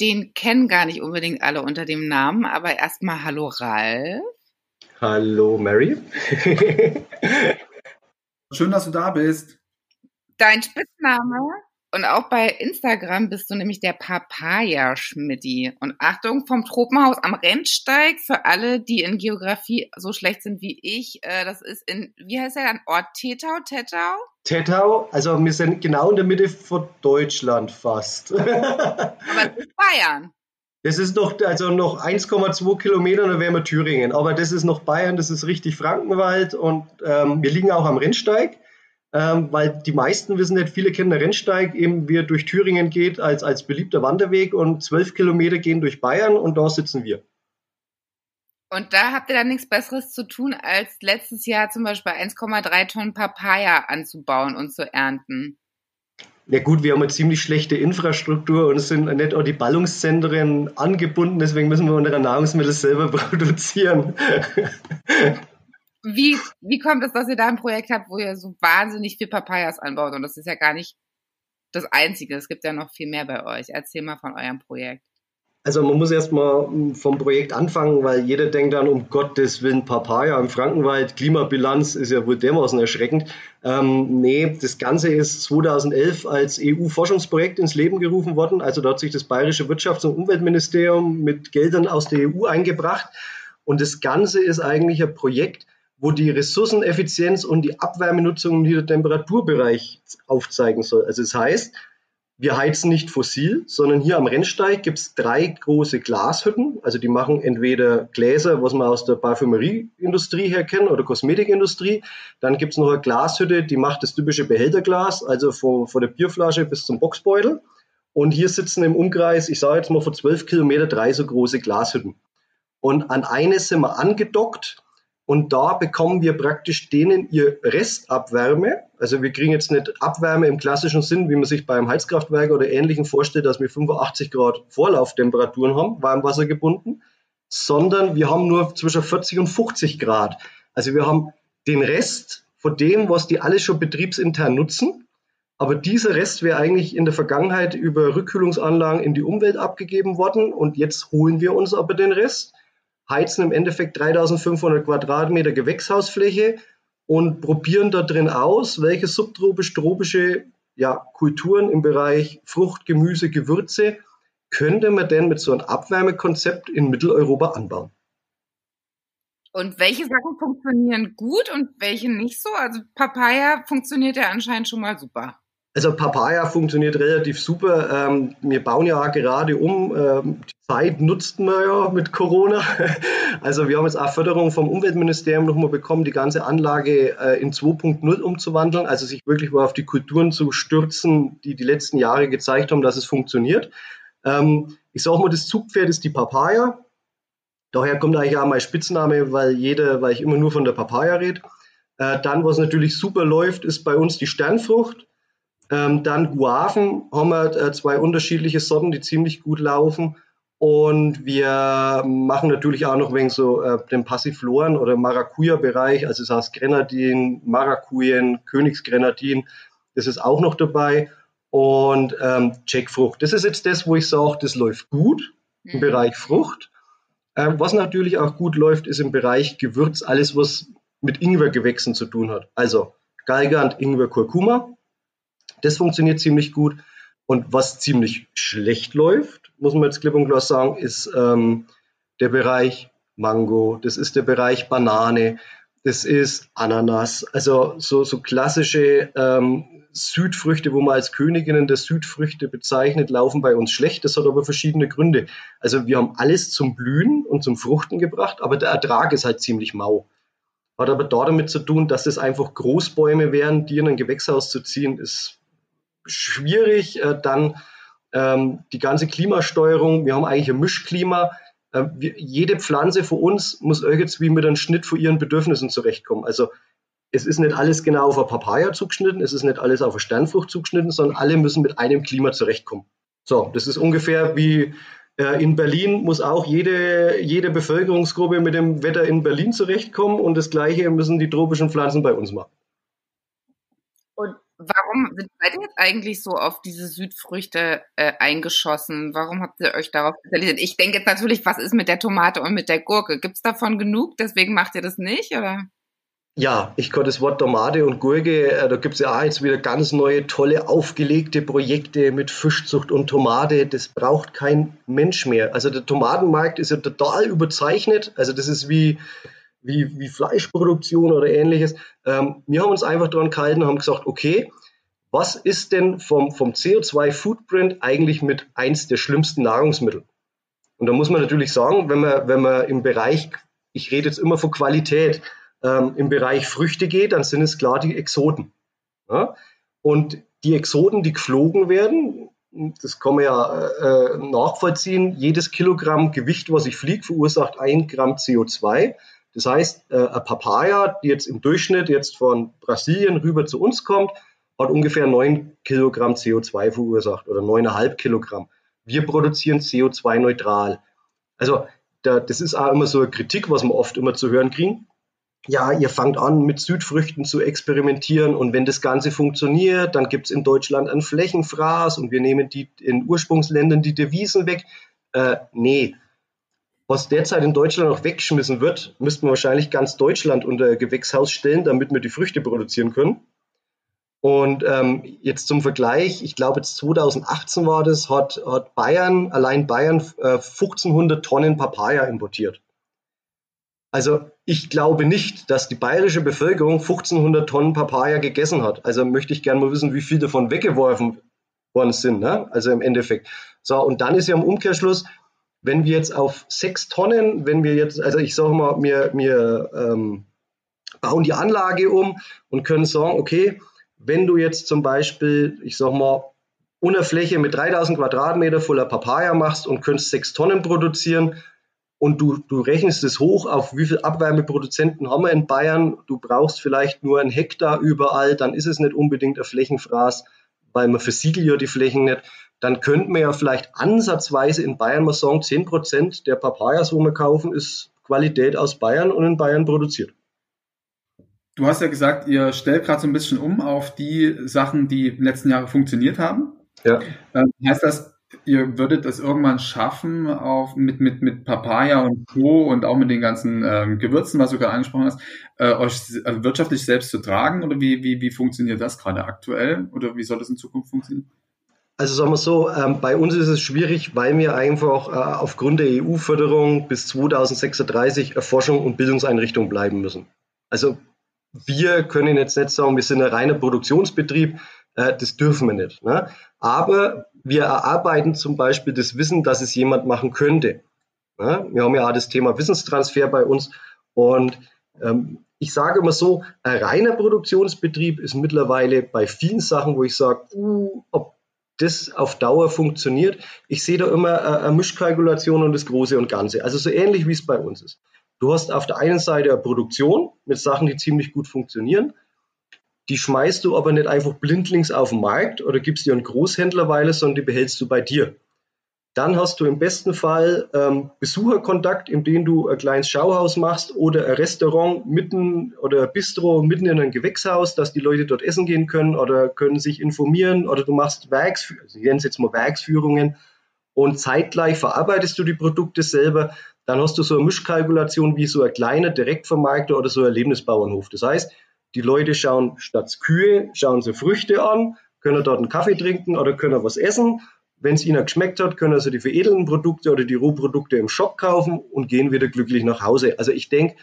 Den kennen gar nicht unbedingt alle unter dem Namen, aber erstmal Hallo Ralf. Hallo Mary. Schön, dass du da bist. Dein Spitzname und auch bei Instagram bist du nämlich der Papaya-Schmidti. Und Achtung, vom Tropenhaus am Rennsteig für alle, die in Geografie so schlecht sind wie ich. Äh, das ist in, wie heißt der dann, Ort Tetau, Tettau? Tettau, also wir sind genau in der Mitte von Deutschland fast. Aber es ist Bayern. Das ist noch, also noch 1,2 Kilometer, dann wären wir Thüringen. Aber das ist noch Bayern, das ist richtig Frankenwald und ähm, wir liegen auch am Rennsteig, ähm, weil die meisten wissen nicht, viele kennen den Rennsteig, eben wie er durch Thüringen geht, als, als beliebter Wanderweg und 12 Kilometer gehen durch Bayern und da sitzen wir. Und da habt ihr dann nichts Besseres zu tun, als letztes Jahr zum Beispiel 1,3 Tonnen Papaya anzubauen und zu ernten. Ja gut, wir haben eine ziemlich schlechte Infrastruktur und es sind nicht auch die Ballungszentren angebunden, deswegen müssen wir unsere Nahrungsmittel selber produzieren. Wie, wie kommt es, dass ihr da ein Projekt habt, wo ihr so wahnsinnig viel Papayas anbaut? Und das ist ja gar nicht das Einzige. Es gibt ja noch viel mehr bei euch. Erzähl mal von eurem Projekt. Also man muss erstmal vom Projekt anfangen, weil jeder denkt dann, um Gottes Willen, Papaya im Frankenwald, Klimabilanz ist ja wohl dermaßen erschreckend. Ähm, nee, das Ganze ist 2011 als EU-Forschungsprojekt ins Leben gerufen worden. Also da hat sich das Bayerische Wirtschafts- und Umweltministerium mit Geldern aus der EU eingebracht. Und das Ganze ist eigentlich ein Projekt, wo die Ressourceneffizienz und die Abwärmenutzung im Temperaturbereich aufzeigen soll. Also das heißt, wir heizen nicht fossil, sondern hier am Rennsteig gibt es drei große Glashütten. Also die machen entweder Gläser, was man aus der Parfümerieindustrie her kennt oder Kosmetikindustrie. Dann gibt es noch eine Glashütte, die macht das typische Behälterglas, also von, von der Bierflasche bis zum Boxbeutel. Und hier sitzen im Umkreis, ich sage jetzt mal vor zwölf Kilometer, drei so große Glashütten. Und an eine sind wir angedockt und da bekommen wir praktisch denen ihr Restabwärme. Also wir kriegen jetzt nicht Abwärme im klassischen Sinn, wie man sich beim Heizkraftwerk oder Ähnlichem vorstellt, dass wir 85 Grad Vorlauftemperaturen haben, Warmwasser gebunden, sondern wir haben nur zwischen 40 und 50 Grad. Also wir haben den Rest von dem, was die alle schon betriebsintern nutzen. Aber dieser Rest wäre eigentlich in der Vergangenheit über Rückkühlungsanlagen in die Umwelt abgegeben worden und jetzt holen wir uns aber den Rest heizen im Endeffekt 3500 Quadratmeter Gewächshausfläche und probieren da drin aus, welche subtropisch-tropische ja, Kulturen im Bereich Frucht, Gemüse, Gewürze könnte man denn mit so einem Abwärmekonzept in Mitteleuropa anbauen. Und welche Sachen funktionieren gut und welche nicht so? Also Papaya funktioniert ja anscheinend schon mal super. Also Papaya funktioniert relativ super. Ähm, wir bauen ja gerade um. Ähm, die Zeit nutzten wir ja mit Corona. Also wir haben jetzt auch Förderung vom Umweltministerium nochmal bekommen, die ganze Anlage äh, in 2.0 umzuwandeln. Also sich wirklich mal auf die Kulturen zu stürzen, die die letzten Jahre gezeigt haben, dass es funktioniert. Ähm, ich sage mal, das Zugpferd ist die Papaya. Daher kommt eigentlich auch mein Spitzname, weil jeder, weil ich immer nur von der Papaya rede. Äh, dann, was natürlich super läuft, ist bei uns die Sternfrucht. Ähm, dann Guaven haben wir äh, zwei unterschiedliche Sorten, die ziemlich gut laufen. Und wir machen natürlich auch noch wegen so äh, den Passifloren oder Maracuja-Bereich, also das heißt Grenadin, Maracujen, Königsgrenadin, das ist auch noch dabei. Und ähm, Jackfrucht, das ist jetzt das, wo ich sage, das läuft gut im mhm. Bereich Frucht. Äh, was natürlich auch gut läuft, ist im Bereich Gewürz, alles was mit Ingwergewächsen zu tun hat. Also Galgant, Ingwer, Kurkuma. Das funktioniert ziemlich gut. Und was ziemlich schlecht läuft, muss man jetzt klipp und klar sagen, ist ähm, der Bereich Mango, das ist der Bereich Banane, das ist Ananas, also so, so klassische ähm, Südfrüchte, wo man als Königinnen der Südfrüchte bezeichnet, laufen bei uns schlecht. Das hat aber verschiedene Gründe. Also wir haben alles zum Blühen und zum Fruchten gebracht, aber der Ertrag ist halt ziemlich mau. Hat aber damit zu tun, dass es einfach Großbäume wären, die in ein Gewächshaus zu ziehen, ist schwierig. Äh, dann ähm, die ganze Klimasteuerung, wir haben eigentlich ein Mischklima. Äh, wir, jede Pflanze für uns muss irgendwie mit einem Schnitt von ihren Bedürfnissen zurechtkommen. Also es ist nicht alles genau auf eine Papaya zugeschnitten, es ist nicht alles auf eine Sternfrucht zugeschnitten, sondern alle müssen mit einem Klima zurechtkommen. So, das ist ungefähr wie äh, in Berlin muss auch jede, jede Bevölkerungsgruppe mit dem Wetter in Berlin zurechtkommen und das Gleiche müssen die tropischen Pflanzen bei uns machen. Und warum seid ihr jetzt eigentlich so auf diese Südfrüchte äh, eingeschossen? Warum habt ihr euch darauf spezialisiert? Ich denke jetzt natürlich, was ist mit der Tomate und mit der Gurke? Gibt es davon genug? Deswegen macht ihr das nicht, oder? Ja, ich kann das Wort Tomate und Gurke, äh, da gibt es ja auch jetzt wieder ganz neue, tolle, aufgelegte Projekte mit Fischzucht und Tomate. Das braucht kein Mensch mehr. Also der Tomatenmarkt ist ja total überzeichnet. Also das ist wie, wie, wie Fleischproduktion oder ähnliches. Ähm, wir haben uns einfach daran gehalten und haben gesagt, okay, was ist denn vom, vom CO2-Footprint eigentlich mit eins der schlimmsten Nahrungsmittel? Und da muss man natürlich sagen, wenn man, wenn man im Bereich, ich rede jetzt immer von Qualität, ähm, im Bereich Früchte geht, dann sind es klar die Exoten. Ja? Und die Exoten, die geflogen werden, das kann man ja äh, nachvollziehen, jedes Kilogramm Gewicht, was ich fliege, verursacht ein Gramm CO2. Das heißt, äh, Papaya, die jetzt im Durchschnitt jetzt von Brasilien rüber zu uns kommt, hat ungefähr 9 Kilogramm CO2 verursacht oder 9,5 Kilogramm. Wir produzieren CO2-neutral. Also da, das ist auch immer so eine Kritik, was wir oft immer zu hören kriegen ja, ihr fangt an mit Südfrüchten zu experimentieren und wenn das Ganze funktioniert, dann gibt es in Deutschland einen Flächenfraß und wir nehmen die in Ursprungsländern die Devisen weg. Äh, nee. Was derzeit in Deutschland noch weggeschmissen wird, müssten wir wahrscheinlich ganz Deutschland unter Gewächshaus stellen, damit wir die Früchte produzieren können. Und ähm, jetzt zum Vergleich, ich glaube jetzt 2018 war das, hat, hat Bayern, allein Bayern, äh, 1500 Tonnen Papaya importiert. Also ich glaube nicht, dass die bayerische Bevölkerung 1500 Tonnen Papaya gegessen hat. Also möchte ich gerne mal wissen, wie viel davon weggeworfen worden sind. Ne? Also im Endeffekt. So, und dann ist ja im Umkehrschluss, wenn wir jetzt auf sechs Tonnen, wenn wir jetzt, also ich sage mal, wir, wir ähm, bauen die Anlage um und können sagen, okay, wenn du jetzt zum Beispiel, ich sage mal, unter Fläche mit 3000 Quadratmeter voller Papaya machst und könntest sechs Tonnen produzieren, und du, du rechnest es hoch auf, wie viele Abwärmeproduzenten haben wir in Bayern. Du brauchst vielleicht nur einen Hektar überall, dann ist es nicht unbedingt ein Flächenfraß, weil man versiegelt ja die Flächen nicht. Dann könnte man ja vielleicht ansatzweise in Bayern mal sagen, 10 Prozent der Papayas, wo wir kaufen, ist Qualität aus Bayern und in Bayern produziert. Du hast ja gesagt, ihr stellt gerade so ein bisschen um auf die Sachen, die in den letzten Jahren funktioniert haben. Ja. Ähm, heißt das, ihr würdet es irgendwann schaffen, auf, mit, mit, mit Papaya und Co. und auch mit den ganzen ähm, Gewürzen, was du gerade angesprochen hast, äh, euch also wirtschaftlich selbst zu tragen? Oder wie, wie, wie funktioniert das gerade aktuell? Oder wie soll das in Zukunft funktionieren? Also sagen wir so, ähm, bei uns ist es schwierig, weil wir einfach äh, aufgrund der EU-Förderung bis 2036 Erforschung und Bildungseinrichtung bleiben müssen. Also wir können jetzt nicht sagen, wir sind ein reiner Produktionsbetrieb, äh, das dürfen wir nicht. Ne? Aber wir erarbeiten zum Beispiel das Wissen, dass es jemand machen könnte. Ne? Wir haben ja auch das Thema Wissenstransfer bei uns und ähm, ich sage immer so, ein reiner Produktionsbetrieb ist mittlerweile bei vielen Sachen, wo ich sage, uh, ob das auf Dauer funktioniert. Ich sehe da immer äh, eine Mischkalkulation und das Große und Ganze. Also so ähnlich wie es bei uns ist. Du hast auf der einen Seite eine Produktion mit Sachen, die ziemlich gut funktionieren. Die schmeißt du aber nicht einfach blindlings auf den Markt oder gibst dir einen Großhändler weile, sondern die behältst du bei dir. Dann hast du im besten Fall ähm, Besucherkontakt, indem du ein kleines Schauhaus machst oder ein Restaurant mitten oder ein Bistro mitten in einem Gewächshaus, dass die Leute dort essen gehen können oder können sich informieren oder du machst Werks, also jetzt mal Werksführungen und zeitgleich verarbeitest du die Produkte selber. Dann hast du so eine Mischkalkulation wie so ein kleiner Direktvermarkter oder so ein Erlebnisbauernhof. Das heißt, die Leute schauen statt Kühe, schauen sie Früchte an, können dort einen Kaffee trinken oder können was essen. Wenn es ihnen geschmeckt hat, können sie die veredelten Produkte oder die Rohprodukte im Shop kaufen und gehen wieder glücklich nach Hause. Also ich denke,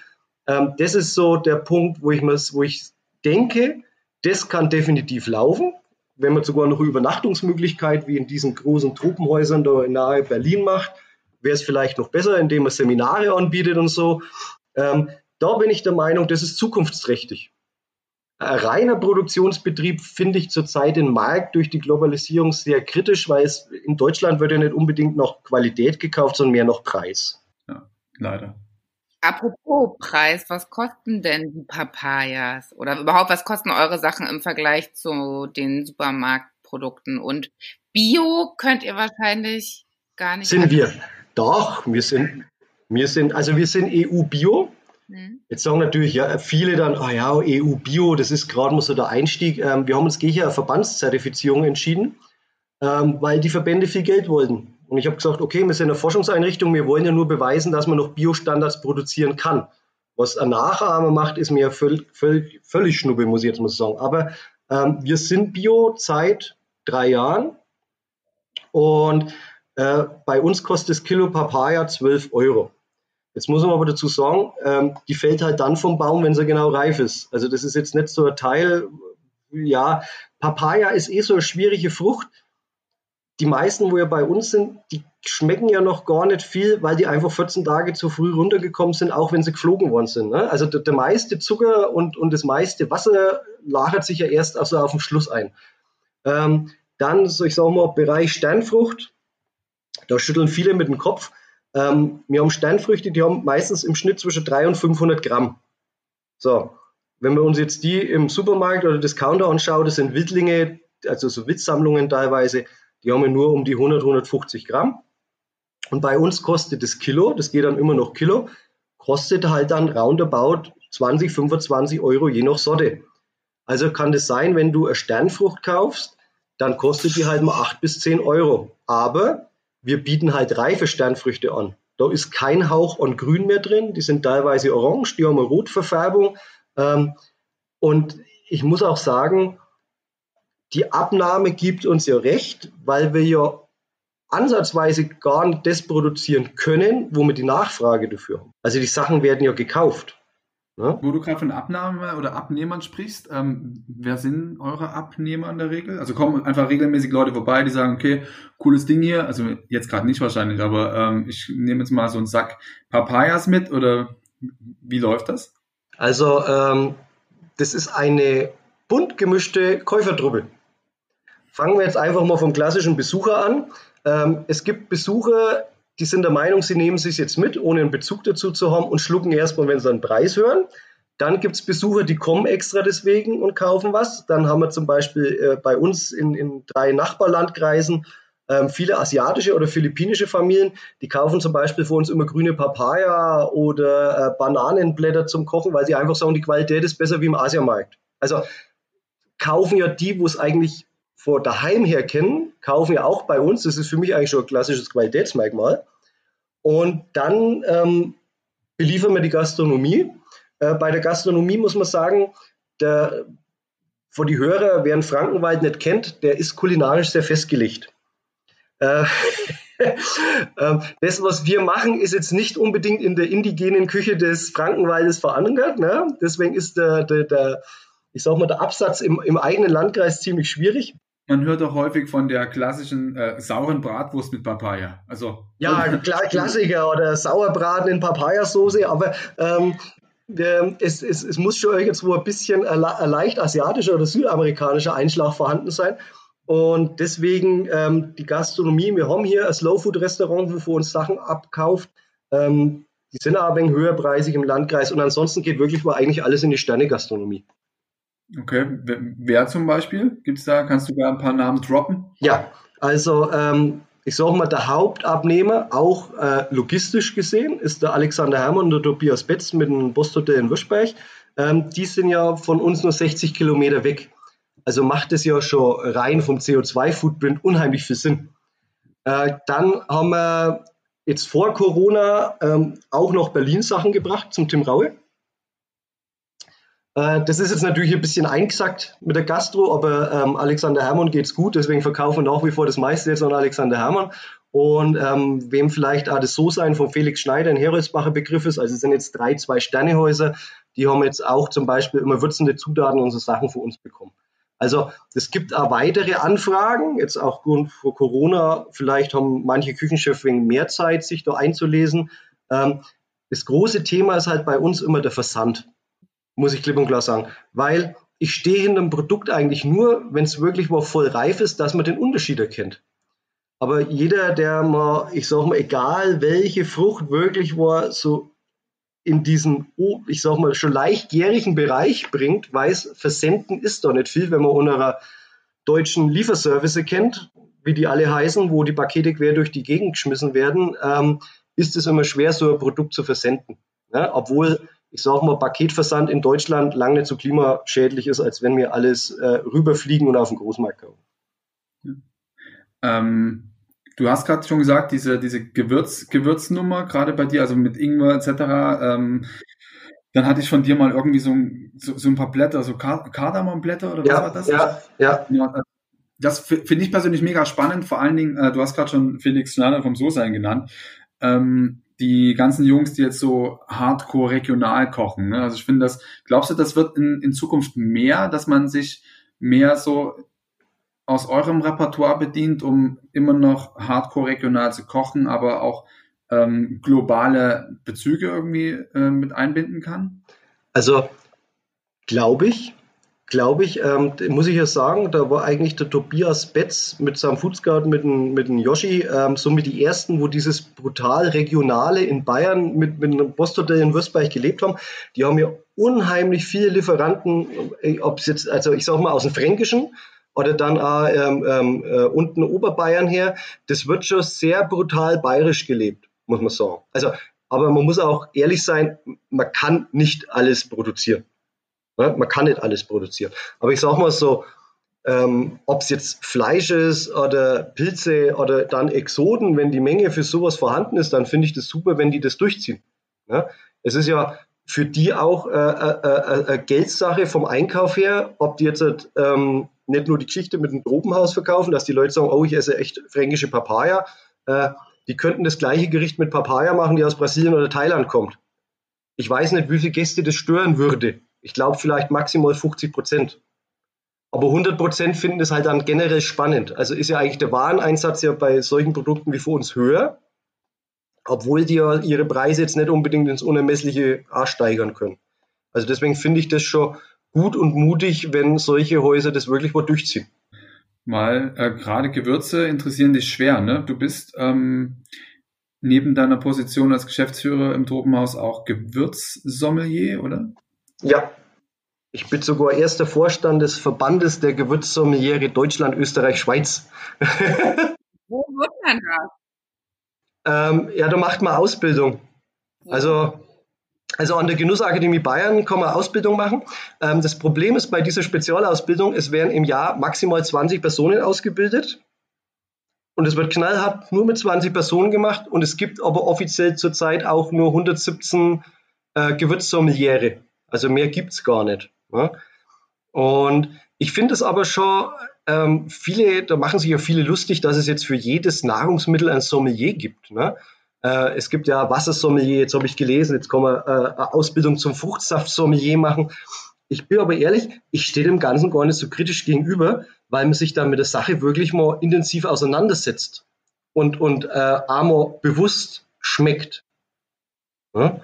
ähm, das ist so der Punkt, wo ich, wo ich denke, das kann definitiv laufen. Wenn man sogar noch Übernachtungsmöglichkeit wie in diesen großen Tropenhäusern da nahe Berlin macht, wäre es vielleicht noch besser, indem man Seminare anbietet und so. Ähm, da bin ich der Meinung, das ist zukunftsträchtig. Ein reiner Produktionsbetrieb finde ich zurzeit den Markt durch die Globalisierung sehr kritisch, weil es in Deutschland wird ja nicht unbedingt noch Qualität gekauft, sondern mehr noch Preis. Ja, leider. Apropos Preis, was kosten denn die Papayas? Oder überhaupt, was kosten eure Sachen im Vergleich zu den Supermarktprodukten? Und Bio könnt ihr wahrscheinlich gar nicht. Sind wir. Doch, wir sind, wir sind, also wir sind EU-Bio. Mhm. Jetzt sagen natürlich ja, viele dann, ah ja, EU-Bio, das ist gerade mal so der Einstieg. Ähm, wir haben uns gegen eine Verbandszertifizierung entschieden, ähm, weil die Verbände viel Geld wollten. Und ich habe gesagt, okay, wir sind eine Forschungseinrichtung, wir wollen ja nur beweisen, dass man noch Biostandards produzieren kann. Was ein Nachahmer macht, ist mir völlig, völlig, völlig schnuppe, muss ich jetzt mal sagen. Aber ähm, wir sind Bio seit drei Jahren und äh, bei uns kostet das Kilo Papaya 12 Euro. Jetzt muss man aber dazu sagen, ähm, die fällt halt dann vom Baum, wenn sie genau reif ist. Also das ist jetzt nicht so ein Teil, ja, Papaya ist eh so eine schwierige Frucht. Die meisten, wo ja bei uns sind, die schmecken ja noch gar nicht viel, weil die einfach 14 Tage zu früh runtergekommen sind, auch wenn sie geflogen worden sind. Ne? Also der, der, meiste Zucker und, und das meiste Wasser lagert sich ja erst also auf dem Schluss ein. Ähm, dann, so ich sage mal, Bereich Sternfrucht, da schütteln viele mit dem Kopf. Ähm, wir haben Sternfrüchte, die haben meistens im Schnitt zwischen 300 und 500 Gramm. So, wenn wir uns jetzt die im Supermarkt oder Discounter anschauen, das sind Wildlinge, also so Witzsammlungen teilweise, die haben wir nur um die 100, 150 Gramm. Und bei uns kostet das Kilo, das geht dann immer noch Kilo, kostet halt dann roundabout 20, 25 Euro je nach Sorte. Also kann das sein, wenn du eine Sternfrucht kaufst, dann kostet die halt mal 8 bis 10 Euro. Aber wir bieten halt reife Sternfrüchte an. Da ist kein Hauch an Grün mehr drin. Die sind teilweise orange, die haben eine Rotverfärbung. Ähm, und ich muss auch sagen, die Abnahme gibt uns ja recht, weil wir ja ansatzweise gar nicht das produzieren können, wo wir die Nachfrage dafür haben. Also die Sachen werden ja gekauft. Ne? Wo du gerade von Abnahme oder Abnehmern sprichst, ähm, wer sind eure Abnehmer in der Regel? Also kommen einfach regelmäßig Leute vorbei, die sagen, okay, cooles Ding hier, also jetzt gerade nicht wahrscheinlich, aber ähm, ich nehme jetzt mal so einen Sack Papayas mit oder wie läuft das? Also ähm, das ist eine bunt gemischte Käufertruppe. Fangen wir jetzt einfach mal vom klassischen Besucher an. Ähm, es gibt Besucher, die sind der Meinung, sie nehmen sich jetzt mit, ohne einen Bezug dazu zu haben und schlucken erstmal, wenn sie einen Preis hören. Dann gibt es Besucher, die kommen extra deswegen und kaufen was. Dann haben wir zum Beispiel äh, bei uns in, in drei Nachbarlandkreisen ähm, viele asiatische oder philippinische Familien, die kaufen zum Beispiel für uns immer grüne Papaya oder äh, Bananenblätter zum Kochen, weil sie einfach sagen, die Qualität ist besser wie im Asiamarkt. Also kaufen ja die, wo es eigentlich vor daheim her kennen, kaufen ja auch bei uns. Das ist für mich eigentlich schon ein klassisches Qualitätsmerkmal. Und dann ähm, beliefern wir die Gastronomie. Äh, bei der Gastronomie muss man sagen, der, vor die Hörer, wer einen Frankenwald nicht kennt, der ist kulinarisch sehr festgelegt. Äh, ähm, das, was wir machen, ist jetzt nicht unbedingt in der indigenen Küche des Frankenwaldes verankert. Ne? Deswegen ist der, der, der, ich sag mal, der Absatz im, im eigenen Landkreis ziemlich schwierig. Man hört auch häufig von der klassischen äh, sauren Bratwurst mit Papaya. Also ja, Kla Klassiker oder Sauerbraten in Papayasauce, aber ähm, es, es, es, muss schon irgendwo ein bisschen ein leicht asiatischer oder südamerikanischer Einschlag vorhanden sein. Und deswegen ähm, die Gastronomie, wir haben hier ein Slow Food Restaurant, wo wir uns Sachen abkauft. Ähm, die sind aber ein wenig höherpreisig im Landkreis und ansonsten geht wirklich mal eigentlich alles in die Sterne-Gastronomie. Okay, wer zum Beispiel? Gibt es da, kannst du da ein paar Namen droppen? Ja, also ähm, ich sage mal, der Hauptabnehmer, auch äh, logistisch gesehen, ist der Alexander Hermann und der Tobias Betz mit dem Bosthotel in Würzberg. Ähm, die sind ja von uns nur 60 Kilometer weg. Also macht es ja schon rein vom CO2-Footprint unheimlich viel Sinn. Äh, dann haben wir jetzt vor Corona ähm, auch noch Berlin-Sachen gebracht zum Tim Raue. Äh, das ist jetzt natürlich ein bisschen eingesackt mit der Gastro, aber ähm, Alexander Hermann geht's gut, deswegen verkaufen wir nach wie vor das meiste jetzt an Alexander Hermann. Und ähm, wem vielleicht auch das So-Sein von Felix Schneider ein Heroldsbacher Begriff ist, also es sind jetzt drei Zwei-Sterne-Häuser, die haben jetzt auch zum Beispiel immer würzende Zutaten und so Sachen für uns bekommen. Also es gibt auch weitere Anfragen, jetzt auch vor Corona, vielleicht haben manche Küchenchefs wegen mehr Zeit, sich da einzulesen. Ähm, das große Thema ist halt bei uns immer der Versand muss ich klipp und klar sagen. Weil ich stehe hinter einem Produkt eigentlich nur, wenn es wirklich mal voll reif ist, dass man den Unterschied erkennt. Aber jeder, der mal, ich sag mal, egal welche Frucht wirklich war, so in diesen, ich sag mal, schon leichtjährigen Bereich bringt, weiß, versenden ist doch nicht viel, wenn man unserer deutschen Lieferservice kennt, wie die alle heißen, wo die Pakete quer durch die Gegend geschmissen werden, ähm, ist es immer schwer, so ein Produkt zu versenden. Ja, obwohl, ich sage mal, Paketversand in Deutschland lange nicht so klimaschädlich ist, als wenn wir alles äh, rüberfliegen und auf den Großmarkt kaufen. Ja. Ähm, du hast gerade schon gesagt, diese, diese Gewürz, Gewürznummer, gerade bei dir, also mit Ingwer etc., ähm, dann hatte ich von dir mal irgendwie so ein, so, so ein paar Blätter, so Kardamomblätter oder was ja, war das? Ja, ja. ja das finde ich persönlich mega spannend. Vor allen Dingen, äh, du hast gerade schon Felix Schneider vom So-Sein genannt. Ähm, die ganzen Jungs, die jetzt so hardcore regional kochen. Ne? Also ich finde das, glaubst du, das wird in, in Zukunft mehr, dass man sich mehr so aus eurem Repertoire bedient, um immer noch hardcore regional zu kochen, aber auch ähm, globale Bezüge irgendwie äh, mit einbinden kann? Also glaube ich, glaube ich, ähm, muss ich ja sagen, da war eigentlich der Tobias Betz mit seinem Foodscout, mit dem, mit dem Yoshi, ähm, somit die ersten, wo dieses brutal Regionale in Bayern mit, mit einem Posthotel in Würzburg gelebt haben. Die haben ja unheimlich viele Lieferanten, äh, ob es jetzt, also ich sag mal aus dem Fränkischen, oder dann auch ähm, ähm, äh, unten Oberbayern her, das wird schon sehr brutal bayerisch gelebt, muss man sagen. Also, aber man muss auch ehrlich sein, man kann nicht alles produzieren. Ja, man kann nicht alles produzieren. Aber ich sage mal so, ähm, ob es jetzt Fleisch ist oder Pilze oder dann Exoden, wenn die Menge für sowas vorhanden ist, dann finde ich das super, wenn die das durchziehen. Ja? Es ist ja für die auch äh, äh, äh, Geldsache vom Einkauf her, ob die jetzt ähm, nicht nur die Geschichte mit dem Tropenhaus verkaufen, dass die Leute sagen, oh, ich esse echt fränkische Papaya. Äh, die könnten das gleiche Gericht mit Papaya machen, die aus Brasilien oder Thailand kommt. Ich weiß nicht, wie viele Gäste das stören würde. Ich glaube vielleicht maximal 50 Prozent. Aber 100 Prozent finden es halt dann generell spannend. Also ist ja eigentlich der Wareneinsatz ja bei solchen Produkten wie für uns höher, obwohl die ja ihre Preise jetzt nicht unbedingt ins Unermessliche steigern können. Also deswegen finde ich das schon gut und mutig, wenn solche Häuser das wirklich mal durchziehen. Mal, äh, gerade Gewürze interessieren dich schwer, ne? Du bist ähm, neben deiner Position als Geschäftsführer im Tropenhaus auch Gewürzsommelier, oder? Ja, ich bin sogar erster Vorstand des Verbandes der Gewürzsommeliere Deutschland, Österreich, Schweiz. Wo wird man das? Ähm, ja, da macht man Ausbildung. Also, also an der Genussakademie Bayern kann man Ausbildung machen. Ähm, das Problem ist bei dieser Spezialausbildung, es werden im Jahr maximal 20 Personen ausgebildet. Und es wird knallhart nur mit 20 Personen gemacht. Und es gibt aber offiziell zurzeit auch nur 117 äh, Gewürzsommeliere. Also mehr gibt es gar nicht. Ne? Und ich finde es aber schon, ähm, viele, da machen sich ja viele lustig, dass es jetzt für jedes Nahrungsmittel ein Sommelier gibt. Ne? Äh, es gibt ja Wassersommelier, jetzt habe ich gelesen, jetzt kann man äh, Ausbildung zum Fruchtsaftsommelier machen. Ich bin aber ehrlich, ich stehe dem Ganzen gar nicht so kritisch gegenüber, weil man sich da mit der Sache wirklich mal intensiv auseinandersetzt und, und äh, einmal bewusst schmeckt. Ja?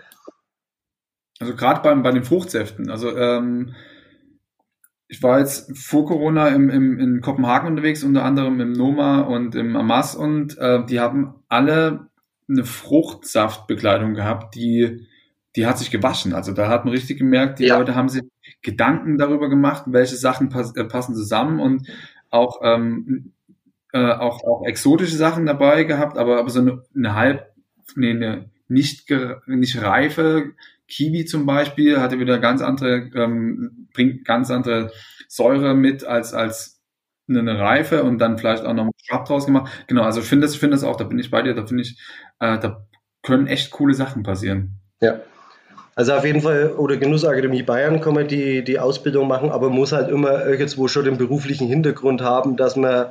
Also gerade beim bei den Fruchtsäften. Also ähm, ich war jetzt vor Corona im, im, in Kopenhagen unterwegs, unter anderem im Noma und im Amas und äh, die haben alle eine Fruchtsaftbekleidung gehabt, die die hat sich gewaschen. Also da hat man richtig gemerkt, die ja. Leute haben sich Gedanken darüber gemacht, welche Sachen pass, äh, passen zusammen und auch ähm, äh, auch auch exotische Sachen dabei gehabt, aber aber so eine, eine halb nee, eine nicht nicht reife Kiwi zum Beispiel hatte wieder ganz andere, ähm, bringt ganz andere Säure mit als, als eine Reife und dann vielleicht auch noch einen Schwab draus gemacht. Genau, also ich finde das, finde das auch, da bin ich bei dir, da finde ich, äh, da können echt coole Sachen passieren. Ja. Also auf jeden Fall, oder Genussakademie Bayern kann man die, die Ausbildung machen, aber muss halt immer irgendwo schon den beruflichen Hintergrund haben, dass man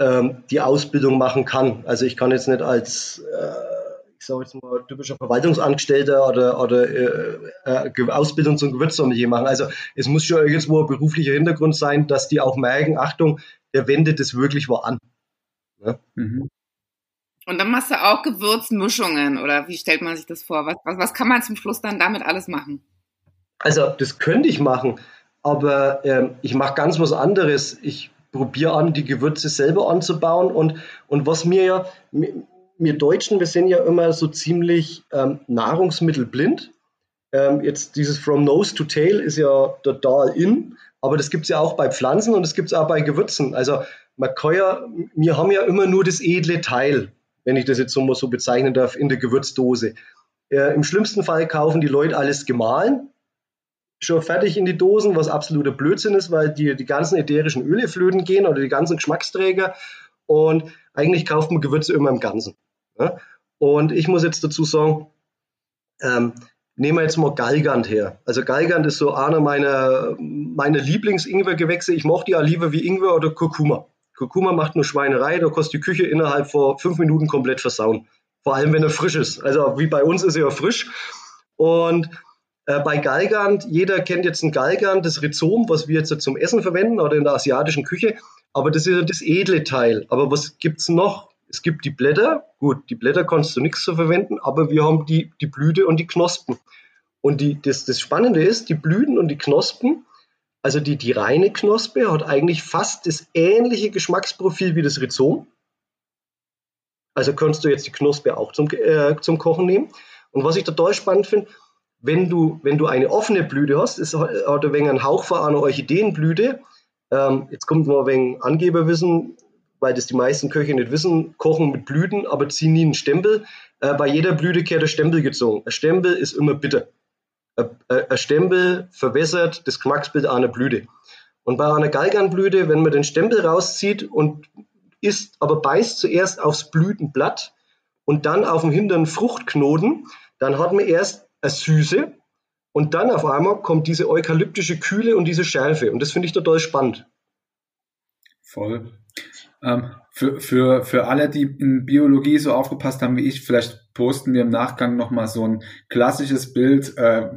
ähm, die Ausbildung machen kann. Also ich kann jetzt nicht als äh, ich sage jetzt mal, typischer Verwaltungsangestellter oder, oder äh, äh, Ausbildung zum Gewürzsommelier machen. Also es muss schon irgendwo ein beruflicher Hintergrund sein, dass die auch merken, Achtung, der wendet es wirklich wo an. Ja? Mhm. Und dann machst du auch Gewürzmischungen oder wie stellt man sich das vor? Was, was, was kann man zum Schluss dann damit alles machen? Also das könnte ich machen, aber ähm, ich mache ganz was anderes. Ich probiere an, die Gewürze selber anzubauen und, und was mir ja, wir Deutschen, wir sind ja immer so ziemlich ähm, nahrungsmittelblind. Ähm, jetzt dieses From Nose to Tail ist ja total in, aber das gibt es ja auch bei Pflanzen und das gibt es auch bei Gewürzen. Also man kann ja, wir haben ja immer nur das edle Teil, wenn ich das jetzt so mal so bezeichnen darf, in der Gewürzdose. Äh, Im schlimmsten Fall kaufen die Leute alles gemahlen, schon fertig in die Dosen, was absoluter Blödsinn ist, weil die, die ganzen ätherischen Öle flöten gehen oder die ganzen Geschmacksträger. Und eigentlich kauft man Gewürze immer im Ganzen. Ja? Und ich muss jetzt dazu sagen, ähm, nehmen wir jetzt mal Galgant her. Also Galgant ist so einer meiner, meiner Lieblings-Ingwer-Gewächse. Ich mochte ja lieber wie Ingwer oder Kurkuma. Kurkuma macht nur Schweinerei, da kostet die Küche innerhalb von fünf Minuten komplett versauen. Vor allem, wenn er frisch ist. Also wie bei uns ist er ja frisch. Und äh, bei Galgant, jeder kennt jetzt ein Galgant, das Rhizom, was wir jetzt zum Essen verwenden oder in der asiatischen Küche. Aber das ist ja das edle Teil. Aber was gibt es noch? Es gibt die Blätter. Gut, die Blätter kannst du nichts zu verwenden, aber wir haben die, die Blüte und die Knospen. Und die, das, das Spannende ist, die Blüten und die Knospen, also die, die reine Knospe, hat eigentlich fast das ähnliche Geschmacksprofil wie das Rhizom. Also kannst du jetzt die Knospe auch zum, äh, zum Kochen nehmen. Und was ich total spannend finde, wenn du, wenn du eine offene Blüte hast, ist, hat ein wenig ein Hauch von einer Orchideenblüte. Ähm, jetzt kommt mal ein wenig Angeberwissen, weil das die meisten Köche nicht wissen, kochen mit Blüten, aber ziehen nie einen Stempel. Äh, bei jeder Blüte kehrt der Stempel gezogen. Ein Stempel ist immer bitter. Ein Stempel verwässert das Geschmacksbild einer Blüte. Und bei einer Galganblüte, wenn man den Stempel rauszieht und isst, aber beißt zuerst aufs Blütenblatt und dann auf dem hinteren Fruchtknoten, dann hat man erst eine Süße und dann auf einmal kommt diese eukalyptische Kühle und diese Schärfe. Und das finde ich total spannend. Voll. Ähm, für, für, für alle, die in Biologie so aufgepasst haben wie ich, vielleicht posten wir im Nachgang nochmal so ein klassisches Bild äh,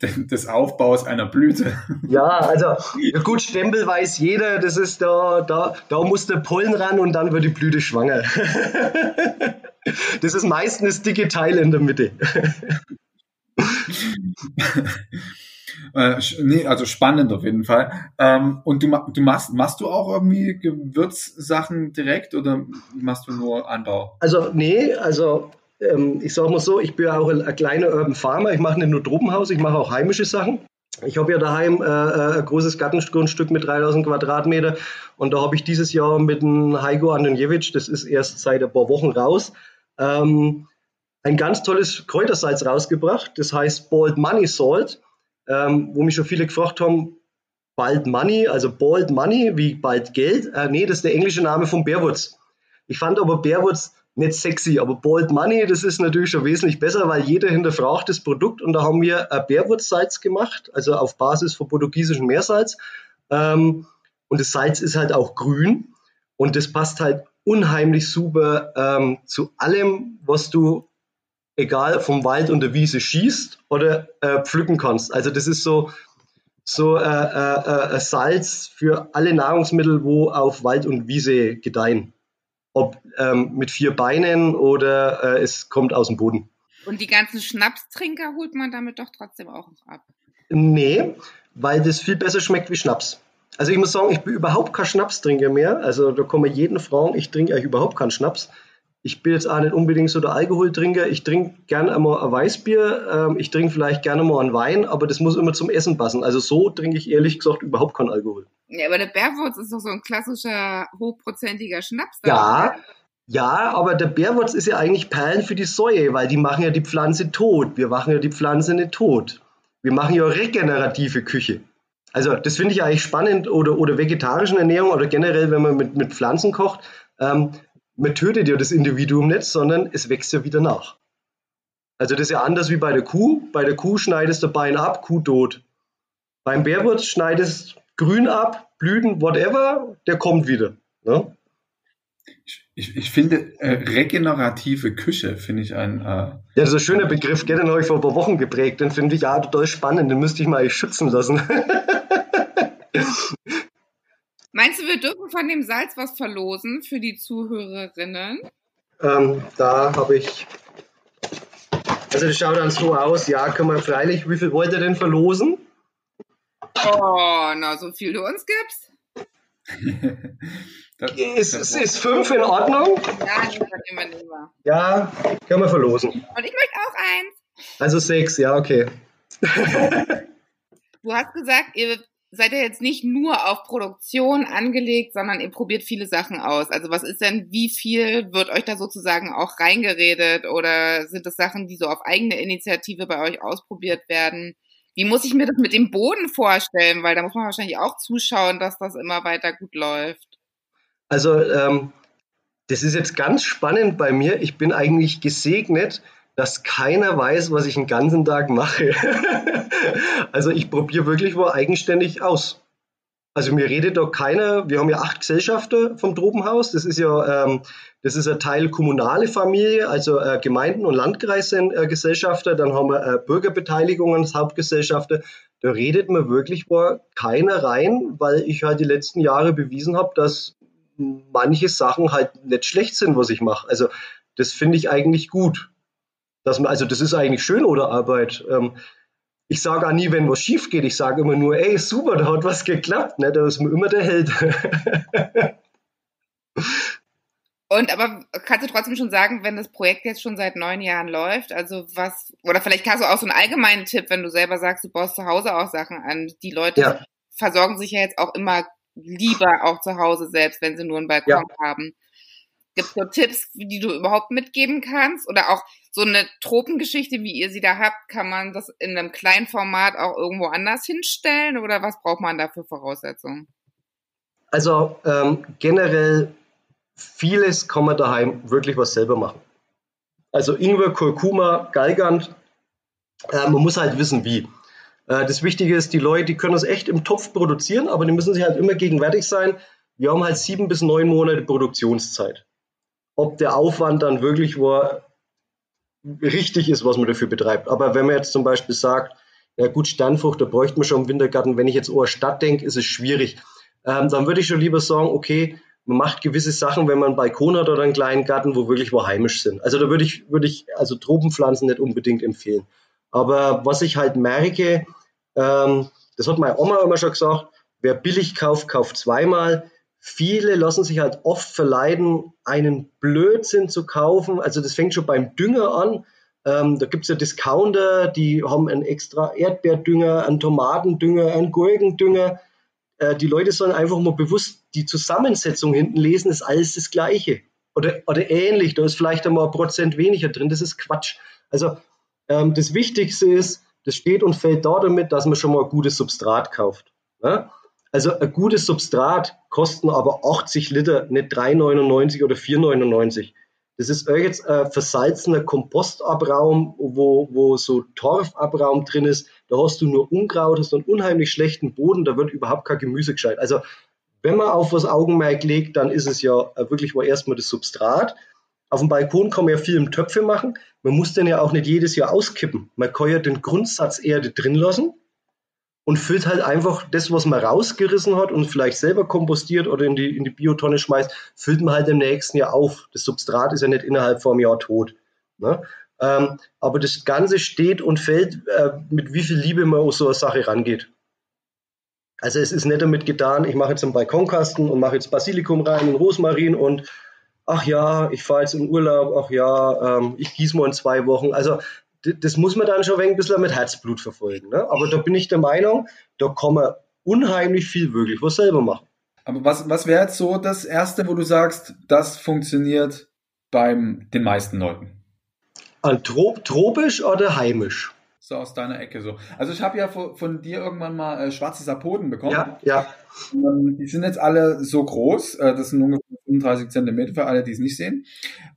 des Aufbaus einer Blüte. Ja, also gut, Stempel weiß jeder, das ist da, da, da muss der Pollen ran und dann wird die Blüte schwanger. Das ist meistens das dicke Teil in der Mitte. äh, nee, also spannend auf jeden Fall. Ähm, und du, du machst, machst du auch irgendwie Gewürzsachen direkt oder machst du nur Anbau? Also nee, also ähm, ich sage mal so, ich bin ja auch ein, ein kleiner Urban Farmer. Ich mache nicht nur Tropenhaus, ich mache auch heimische Sachen. Ich habe ja daheim äh, äh ein großes Gartengrundstück mit 3000 Quadratmeter und da habe ich dieses Jahr mit dem Heiko Antonjewitsch, das ist erst seit ein paar Wochen raus, ähm, ein ganz tolles Kräutersalz rausgebracht. Das heißt Bald Money Salt, ähm, wo mich schon viele gefragt haben, Bald Money, also Bald Money, wie bald Geld. Äh, nee, das ist der englische Name von Bärwurz. Ich fand aber Bärwurz nicht sexy, aber Bald Money, das ist natürlich schon wesentlich besser, weil jeder hinterfragt das Produkt und da haben wir ein Bärwurzsalz gemacht, also auf Basis von portugiesischem Meersalz. Ähm, und das Salz ist halt auch grün und das passt halt unheimlich super ähm, zu allem, was du egal vom Wald und der Wiese schießt oder äh, pflücken kannst. Also das ist so, so äh, äh, äh, Salz für alle Nahrungsmittel, wo auf Wald und Wiese gedeihen. Ob ähm, mit vier Beinen oder äh, es kommt aus dem Boden. Und die ganzen Schnapstrinker holt man damit doch trotzdem auch noch ab. Nee, weil das viel besser schmeckt wie Schnaps. Also ich muss sagen, ich bin überhaupt kein Schnapstrinker mehr. Also da kommen jeden fragen, ich trinke eigentlich überhaupt keinen Schnaps ich bin jetzt auch nicht unbedingt so der Alkoholtrinker. Ich trinke gerne einmal ein Weißbier, ähm, ich trinke vielleicht gerne mal einen Wein, aber das muss immer zum Essen passen. Also so trinke ich ehrlich gesagt überhaupt keinen Alkohol. Ja, aber der Bärwurz ist doch so ein klassischer hochprozentiger Schnaps. Ja, ja, aber der Bärwurz ist ja eigentlich Perlen für die Säue, weil die machen ja die Pflanze tot. Wir machen ja die Pflanze nicht tot. Wir machen ja regenerative Küche. Also das finde ich eigentlich spannend oder, oder vegetarischen Ernährung oder generell, wenn man mit, mit Pflanzen kocht. Ähm, man tötet ja das Individuum nicht, sondern es wächst ja wieder nach. Also das ist ja anders wie bei der Kuh. Bei der Kuh schneidest du Bein ab, Kuh tot. Beim Bärwurz schneidest grün ab, Blüten, whatever, der kommt wieder. Ne? Ich, ich, finde äh, regenerative Küche finde ich ein. Äh ja, das ist ein schöner Begriff, gell, den habe ich vor ein paar Wochen geprägt. Den finde ich ja total spannend, den müsste ich mal schützen lassen. Meinst du, wir dürfen von dem Salz was verlosen für die Zuhörerinnen? Ähm, da habe ich. Also das schaut dann so aus, ja, können wir freilich, wie viel wollt ihr denn verlosen? Oh, na, so viel du uns gibst. das, ist, das ist fünf in Ordnung? Ja, nehmen wir, nehmen wir. Ja, können wir verlosen. Und ich möchte auch eins. Also sechs, ja, okay. du hast gesagt, ihr seid ihr jetzt nicht nur auf Produktion angelegt, sondern ihr probiert viele Sachen aus. Also was ist denn, wie viel wird euch da sozusagen auch reingeredet oder sind das Sachen, die so auf eigene Initiative bei euch ausprobiert werden? Wie muss ich mir das mit dem Boden vorstellen? Weil da muss man wahrscheinlich auch zuschauen, dass das immer weiter gut läuft. Also ähm, das ist jetzt ganz spannend bei mir. Ich bin eigentlich gesegnet, dass keiner weiß, was ich den ganzen Tag mache. also ich probiere wirklich mal eigenständig aus. Also mir redet da keiner, wir haben ja acht Gesellschafter vom Tropenhaus, das ist ja ähm, das ist ein Teil kommunale Familie, also äh, Gemeinden und Landkreise sind äh, Gesellschafter, dann haben wir äh, Bürgerbeteiligungen als Hauptgesellschafter. Da redet mir wirklich mal keiner rein, weil ich halt die letzten Jahre bewiesen habe, dass manche Sachen halt nicht schlecht sind, was ich mache. Also das finde ich eigentlich gut. Dass man, also das ist eigentlich schön oder Arbeit. Ähm, ich sage auch nie, wenn was schief geht, ich sage immer nur, ey, super, da hat was geklappt, ne? da ist mir immer der Held. Und aber kannst du trotzdem schon sagen, wenn das Projekt jetzt schon seit neun Jahren läuft, also was, oder vielleicht hast du auch so einen allgemeinen Tipp, wenn du selber sagst, du baust zu Hause auch Sachen an. Die Leute ja. versorgen sich ja jetzt auch immer lieber auch zu Hause selbst, wenn sie nur einen Balkon ja. haben. Gibt es so Tipps, die du überhaupt mitgeben kannst? Oder auch so eine Tropengeschichte, wie ihr sie da habt, kann man das in einem kleinen Format auch irgendwo anders hinstellen? Oder was braucht man da für Voraussetzungen? Also ähm, generell vieles kann man daheim wirklich was selber machen. Also Ingwer, Kurkuma, Galgant, äh, man muss halt wissen, wie. Äh, das Wichtige ist, die Leute, die können das echt im Topf produzieren, aber die müssen sich halt immer gegenwärtig sein. Wir haben halt sieben bis neun Monate Produktionszeit. Ob der Aufwand dann wirklich war, richtig ist, was man dafür betreibt. Aber wenn man jetzt zum Beispiel sagt, ja gut, Sternfrucht, da bräuchte man schon im Wintergarten, wenn ich jetzt Ohr Stadt denke, ist es schwierig. Ähm, dann würde ich schon lieber sagen, okay, man macht gewisse Sachen, wenn man einen Balkon hat oder einen kleinen Garten, wo wirklich wo heimisch sind. Also da würde ich, würde ich also Tropenpflanzen nicht unbedingt empfehlen. Aber was ich halt merke, ähm, das hat meine Oma immer schon gesagt, wer billig kauft, kauft zweimal. Viele lassen sich halt oft verleiten, einen Blödsinn zu kaufen. Also das fängt schon beim Dünger an. Ähm, da gibt es ja Discounter, die haben einen extra Erdbeerdünger, einen Tomatendünger, einen Gurkendünger. Äh, die Leute sollen einfach mal bewusst die Zusammensetzung hinten lesen, ist alles das Gleiche. Oder, oder ähnlich, da ist vielleicht einmal ein Prozent weniger drin, das ist Quatsch. Also ähm, das Wichtigste ist, das steht und fällt da damit, dass man schon mal ein gutes Substrat kauft. Ne? Also ein gutes Substrat kosten aber 80 Liter, nicht 3,99 oder 4,99. Das ist jetzt ein versalzener Kompostabraum, wo, wo so Torfabraum drin ist. Da hast du nur Unkraut, hast einen unheimlich schlechten Boden, da wird überhaupt kein Gemüse gescheit. Also wenn man auf was Augenmerk legt, dann ist es ja wirklich mal erstmal das Substrat. Auf dem Balkon kann man ja viel im Töpfe machen. Man muss den ja auch nicht jedes Jahr auskippen. Man kann ja den Grundsatz Erde drin lassen und füllt halt einfach das, was man rausgerissen hat und vielleicht selber kompostiert oder in die, in die Biotonne schmeißt, füllt man halt im nächsten Jahr auf. Das Substrat ist ja nicht innerhalb einem Jahr tot. Ne? Ähm, aber das Ganze steht und fällt, äh, mit wie viel Liebe man aus so eine Sache rangeht. Also es ist nicht damit getan, ich mache jetzt einen Balkonkasten und mache jetzt Basilikum rein und Rosmarin und ach ja, ich fahre jetzt in Urlaub, ach ja, ähm, ich gieße mal in zwei Wochen. Also das muss man dann schon ein bisschen mit Herzblut verfolgen. Ne? Aber da bin ich der Meinung, da kann man unheimlich viel wirklich was selber machen. Aber was, was wäre jetzt so das Erste, wo du sagst, das funktioniert bei den meisten Leuten? Trop, tropisch oder heimisch? So aus deiner Ecke so. Also ich habe ja von, von, dir irgendwann mal äh, schwarze Sapoden bekommen. Ja, ja. Ähm, die sind jetzt alle so groß. Äh, das sind ungefähr 35 Zentimeter für alle, die es nicht sehen.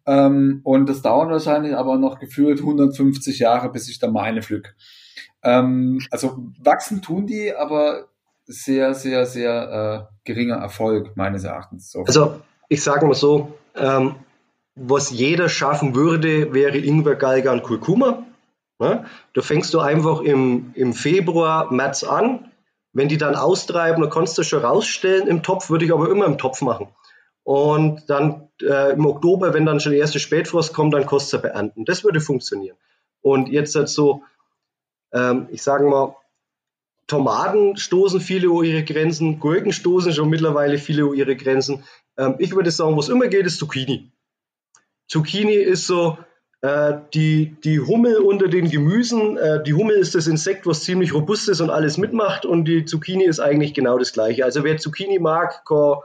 Ähm, und das dauert wahrscheinlich aber noch gefühlt 150 Jahre, bis ich dann meine pflück. Ähm, also wachsen tun die, aber sehr, sehr, sehr äh, geringer Erfolg meines Erachtens. So. Also ich sage mal so, ähm, was jeder schaffen würde, wäre Ingwer, Galga und Kurkuma. Ne? Da fängst du einfach im, im Februar, März an. Wenn die dann austreiben, dann kannst du schon rausstellen im Topf, würde ich aber immer im Topf machen. Und dann äh, im Oktober, wenn dann schon die erste Spätfrost kommt, dann kostet es beernten. Das würde funktionieren. Und jetzt halt so, ähm, ich sage mal, Tomaten stoßen viele über ihre Grenzen, Gurken stoßen schon mittlerweile viele über ihre Grenzen. Ähm, ich würde sagen, was immer geht, ist Zucchini. Zucchini ist so die, die Hummel unter den Gemüsen. Äh, die Hummel ist das Insekt, was ziemlich robust ist und alles mitmacht und die Zucchini ist eigentlich genau das gleiche. Also wer Zucchini mag, kann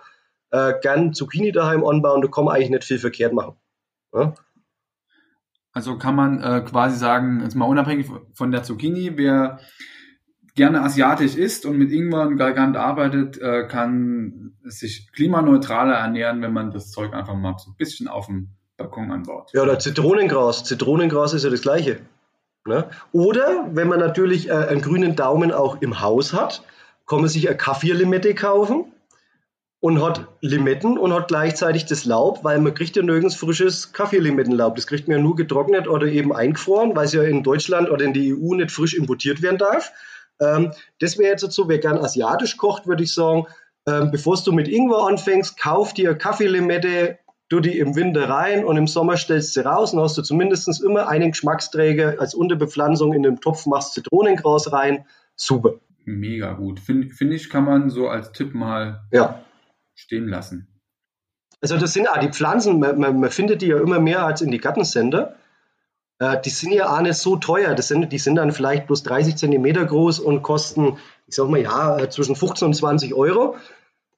äh, gern Zucchini daheim anbauen, da kann man eigentlich nicht viel verkehrt machen. Ja? Also kann man äh, quasi sagen, jetzt mal unabhängig von der Zucchini, wer gerne asiatisch isst und mit Ingwer und Galgant arbeitet, äh, kann sich klimaneutraler ernähren, wenn man das Zeug einfach mal so ein bisschen auf dem Balkon anbaut. Ja, oder Zitronengras. Zitronengras ist ja das Gleiche. Ne? Oder wenn man natürlich äh, einen grünen Daumen auch im Haus hat, kann man sich eine Kaffeelimette kaufen und hat Limetten und hat gleichzeitig das Laub, weil man kriegt ja nirgends frisches Kaffeelimettenlaub. Das kriegt man ja nur getrocknet oder eben eingefroren, weil es ja in Deutschland oder in die EU nicht frisch importiert werden darf. Ähm, das wäre jetzt so, wer gern asiatisch kocht, würde ich sagen, ähm, bevor du mit Ingwer anfängst, kauf dir Kaffeelimette, du die im Winter rein und im Sommer stellst sie raus und hast du zumindest immer einen Geschmacksträger als Unterbepflanzung in den Topf, machst Zitronengras rein. Super. Mega gut. Finde find ich, kann man so als Tipp mal ja. stehen lassen. Also das sind auch die Pflanzen, man, man, man findet die ja immer mehr als in die Gartencenter. Äh, die sind ja auch nicht so teuer. Das sind, die sind dann vielleicht bloß 30 Zentimeter groß und kosten, ich sag mal, ja, äh, zwischen 15 und 20 Euro.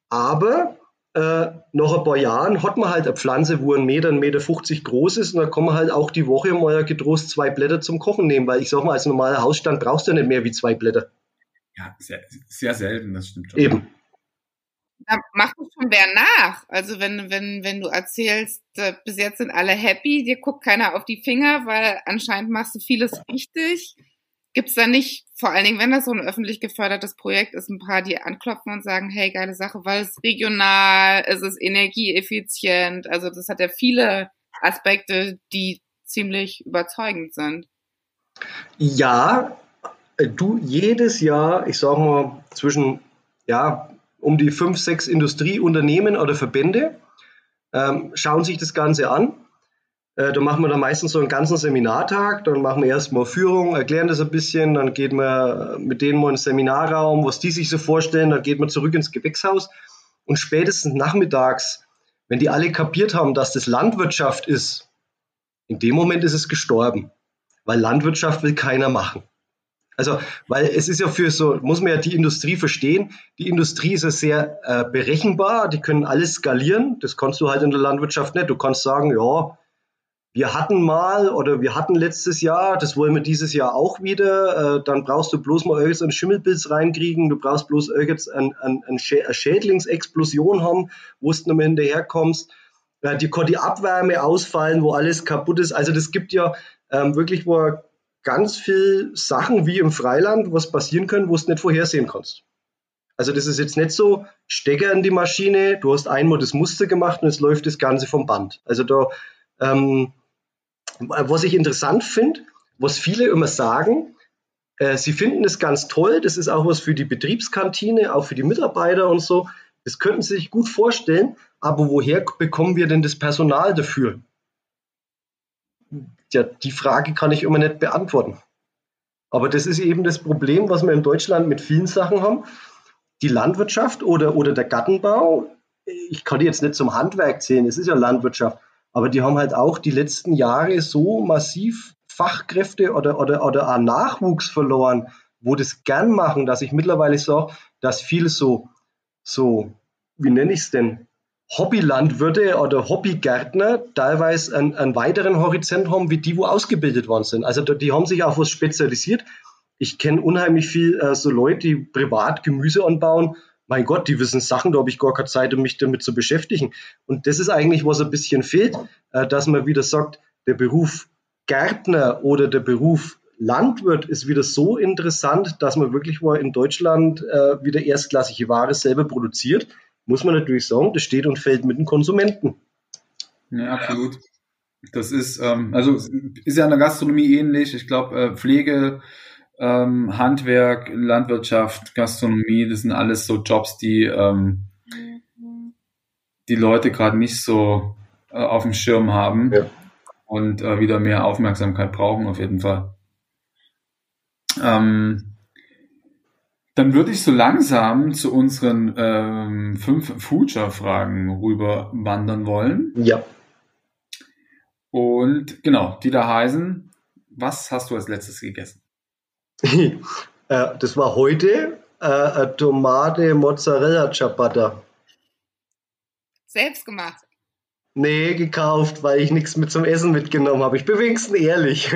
Aber äh, nach ein paar Jahren hat man halt eine Pflanze, wo ein Meter, ein Meter 50 groß ist und da kann man halt auch die Woche mal getrost zwei Blätter zum Kochen nehmen, weil ich sag mal, als normaler Hausstand brauchst du ja nicht mehr wie zwei Blätter. Ja, sehr, sehr selten, das stimmt schon. Eben. Da macht es schon wer nach. Also wenn, wenn, wenn du erzählst, äh, bis jetzt sind alle happy, dir guckt keiner auf die Finger, weil anscheinend machst du vieles richtig. Gibt es da nicht, vor allen Dingen, wenn das so ein öffentlich gefördertes Projekt ist, ein paar, die anklopfen und sagen, hey, geile Sache, weil es regional, es ist energieeffizient. Also das hat ja viele Aspekte, die ziemlich überzeugend sind. Ja, du jedes Jahr, ich sag mal, zwischen ja, um die fünf, sechs Industrieunternehmen oder Verbände ähm, schauen sich das Ganze an. Äh, da machen wir dann meistens so einen ganzen Seminartag. Dann machen wir erstmal Führung, erklären das ein bisschen. Dann geht man mit denen mal in den Seminarraum, was die sich so vorstellen. Dann geht man zurück ins Gewächshaus. Und spätestens nachmittags, wenn die alle kapiert haben, dass das Landwirtschaft ist, in dem Moment ist es gestorben. Weil Landwirtschaft will keiner machen. Also, weil es ist ja für so, muss man ja die Industrie verstehen. Die Industrie ist ja sehr äh, berechenbar, die können alles skalieren. Das kannst du halt in der Landwirtschaft nicht. Du kannst sagen, ja, wir hatten mal oder wir hatten letztes Jahr, das wollen wir dieses Jahr auch wieder. Äh, dann brauchst du bloß mal irgendeinen Schimmelpilz reinkriegen, du brauchst bloß irgendeine ein, ein, eine Schädlingsexplosion haben, wo du nicht mehr hinterherkommst. Äh, die kann die Abwärme ausfallen, wo alles kaputt ist. Also das gibt ja ähm, wirklich, wo ganz viel Sachen wie im Freiland, was passieren können, wo du nicht vorhersehen kannst. Also das ist jetzt nicht so, Stecker in die Maschine, du hast einmal das Muster gemacht und jetzt läuft das Ganze vom Band. Also da, ähm, was ich interessant finde, was viele immer sagen, äh, sie finden das ganz toll, das ist auch was für die Betriebskantine, auch für die Mitarbeiter und so. Das könnten sie sich gut vorstellen, aber woher bekommen wir denn das Personal dafür? ja, die Frage kann ich immer nicht beantworten. Aber das ist eben das Problem, was wir in Deutschland mit vielen Sachen haben. Die Landwirtschaft oder, oder der Gartenbau, ich kann die jetzt nicht zum Handwerk zählen, es ist ja Landwirtschaft, aber die haben halt auch die letzten Jahre so massiv Fachkräfte oder, oder, oder auch Nachwuchs verloren, wo das gern machen, dass ich mittlerweile sage, dass viel so, so, wie nenne ich es denn, Hobbylandwirte oder Hobbygärtner teilweise einen, einen, weiteren Horizont haben, wie die, wo ausgebildet worden sind. Also die haben sich auf was spezialisiert. Ich kenne unheimlich viel äh, so Leute, die privat Gemüse anbauen. Mein Gott, die wissen Sachen, da habe ich gar keine Zeit, um mich damit zu beschäftigen. Und das ist eigentlich, was ein bisschen fehlt, äh, dass man wieder sagt, der Beruf Gärtner oder der Beruf Landwirt ist wieder so interessant, dass man wirklich mal in Deutschland äh, wieder erstklassige Ware selber produziert muss man natürlich sagen, das steht und fällt mit dem Konsumenten. Ja, absolut. Das ist, ähm, also ist ja in der Gastronomie ähnlich. Ich glaube, äh, Pflege, ähm, Handwerk, Landwirtschaft, Gastronomie, das sind alles so Jobs, die ähm, die Leute gerade nicht so äh, auf dem Schirm haben ja. und äh, wieder mehr Aufmerksamkeit brauchen, auf jeden Fall. Ähm, Dann würde ich so langsam zu unseren ähm, fünf Future-Fragen rüber wandern wollen. Ja. Und genau, die da heißen, was hast du als letztes gegessen? Äh, das war heute äh, Tomate Mozzarella Ciabatta. Selbst gemacht. Nee, gekauft, weil ich nichts mit zum Essen mitgenommen habe. Ich bin wenigstens ehrlich.